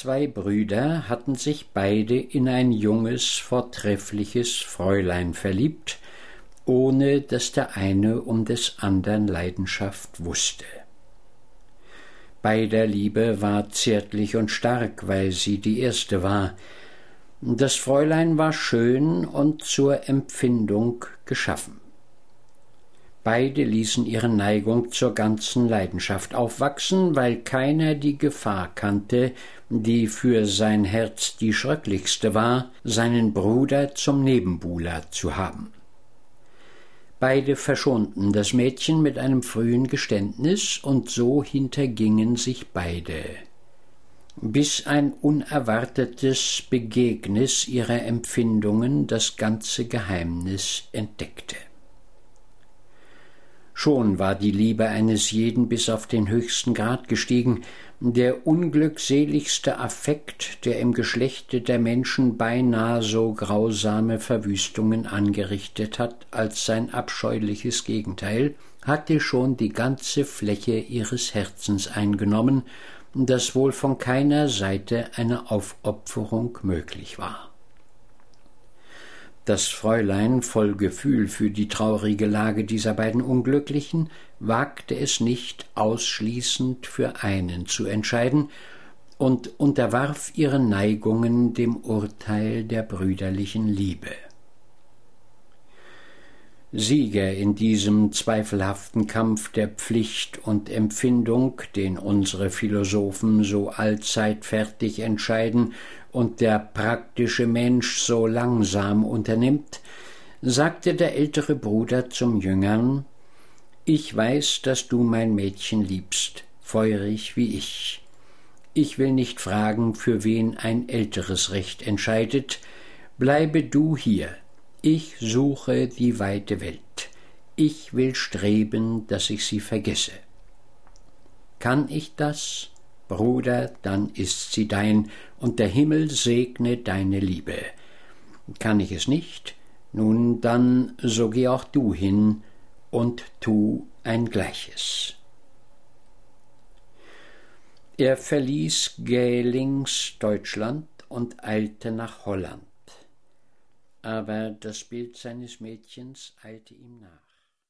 Zwei Brüder hatten sich beide in ein junges, vortreffliches Fräulein verliebt, ohne dass der eine um des andern Leidenschaft wusste. Beider Liebe war zärtlich und stark, weil sie die erste war. Das Fräulein war schön und zur Empfindung geschaffen. Beide ließen ihre Neigung zur ganzen Leidenschaft aufwachsen, weil keiner die Gefahr kannte, die für sein Herz die schröcklichste war, seinen Bruder zum Nebenbuhler zu haben. Beide verschonten das Mädchen mit einem frühen Geständnis, und so hintergingen sich beide, bis ein unerwartetes Begegnis ihrer Empfindungen das ganze Geheimnis entdeckte. Schon war die Liebe eines jeden bis auf den höchsten Grad gestiegen, der unglückseligste Affekt, der im Geschlechte der Menschen beinahe so grausame Verwüstungen angerichtet hat als sein abscheuliches Gegenteil, hatte schon die ganze Fläche ihres Herzens eingenommen, das wohl von keiner Seite eine Aufopferung möglich war. Das Fräulein, voll Gefühl für die traurige Lage dieser beiden Unglücklichen, wagte es nicht, ausschließend für einen zu entscheiden, und unterwarf ihre Neigungen dem Urteil der brüderlichen Liebe. Sieger in diesem zweifelhaften Kampf der Pflicht und Empfindung, den unsere Philosophen so allzeit fertig entscheiden und der praktische Mensch so langsam unternimmt, sagte der ältere Bruder zum Jüngern Ich weiß, dass du mein Mädchen liebst, feurig wie ich. Ich will nicht fragen, für wen ein älteres Recht entscheidet, bleibe du hier, ich suche die weite Welt. Ich will streben, dass ich sie vergesse. Kann ich das, Bruder, dann ist sie dein, und der Himmel segne deine Liebe. Kann ich es nicht, nun dann so geh auch du hin und tu ein Gleiches. Er verließ Gählings Deutschland und eilte nach Holland aber das Bild seines Mädchens eilte ihm nach.